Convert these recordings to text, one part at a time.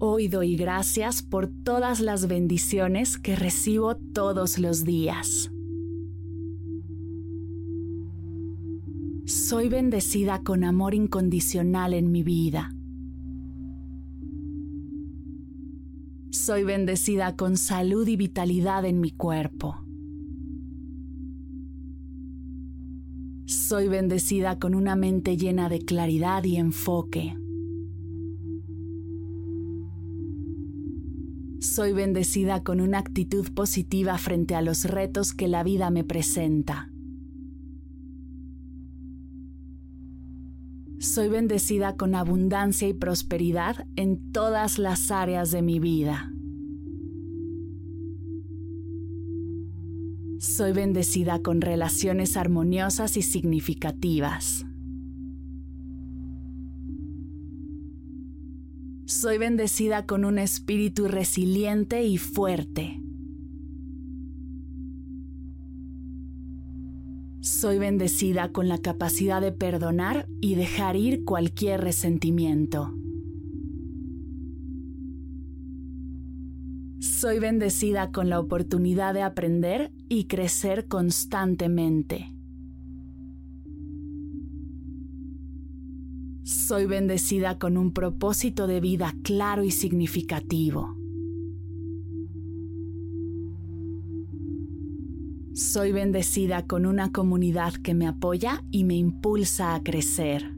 Hoy doy gracias por todas las bendiciones que recibo todos los días. Soy bendecida con amor incondicional en mi vida. Soy bendecida con salud y vitalidad en mi cuerpo. Soy bendecida con una mente llena de claridad y enfoque. Soy bendecida con una actitud positiva frente a los retos que la vida me presenta. Soy bendecida con abundancia y prosperidad en todas las áreas de mi vida. Soy bendecida con relaciones armoniosas y significativas. Soy bendecida con un espíritu resiliente y fuerte. Soy bendecida con la capacidad de perdonar y dejar ir cualquier resentimiento. Soy bendecida con la oportunidad de aprender y crecer constantemente. Soy bendecida con un propósito de vida claro y significativo. Soy bendecida con una comunidad que me apoya y me impulsa a crecer.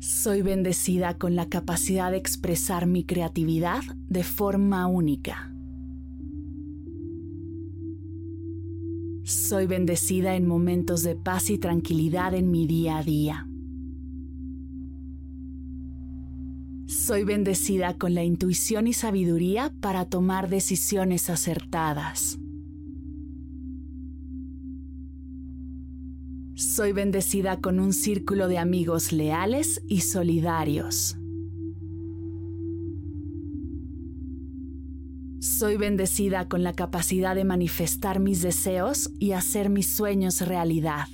Soy bendecida con la capacidad de expresar mi creatividad de forma única. Soy bendecida en momentos de paz y tranquilidad en mi día a día. Soy bendecida con la intuición y sabiduría para tomar decisiones acertadas. Soy bendecida con un círculo de amigos leales y solidarios. Soy bendecida con la capacidad de manifestar mis deseos y hacer mis sueños realidad.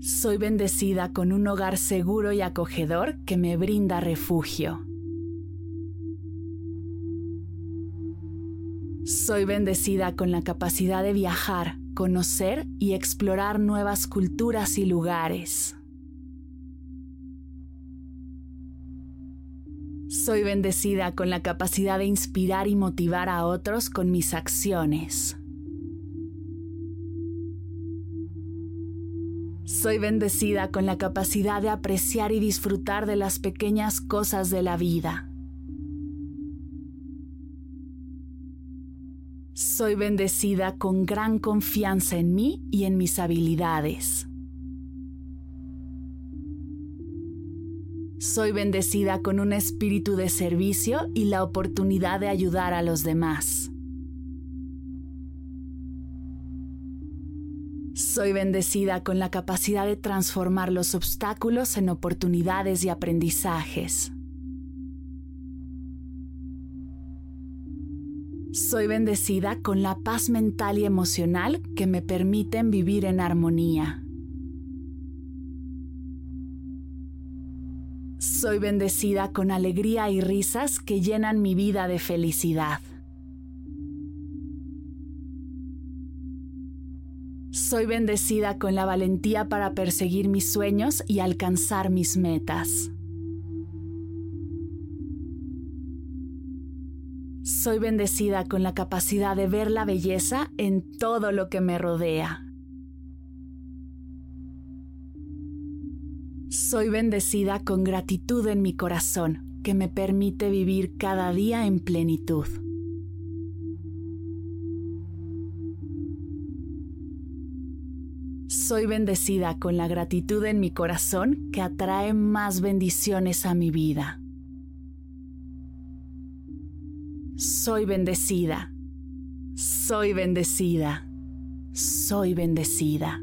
Soy bendecida con un hogar seguro y acogedor que me brinda refugio. Soy bendecida con la capacidad de viajar, conocer y explorar nuevas culturas y lugares. Soy bendecida con la capacidad de inspirar y motivar a otros con mis acciones. Soy bendecida con la capacidad de apreciar y disfrutar de las pequeñas cosas de la vida. Soy bendecida con gran confianza en mí y en mis habilidades. Soy bendecida con un espíritu de servicio y la oportunidad de ayudar a los demás. Soy bendecida con la capacidad de transformar los obstáculos en oportunidades y aprendizajes. Soy bendecida con la paz mental y emocional que me permiten vivir en armonía. Soy bendecida con alegría y risas que llenan mi vida de felicidad. Soy bendecida con la valentía para perseguir mis sueños y alcanzar mis metas. Soy bendecida con la capacidad de ver la belleza en todo lo que me rodea. Soy bendecida con gratitud en mi corazón que me permite vivir cada día en plenitud. Soy bendecida con la gratitud en mi corazón que atrae más bendiciones a mi vida. Soy bendecida. Soy bendecida. Soy bendecida.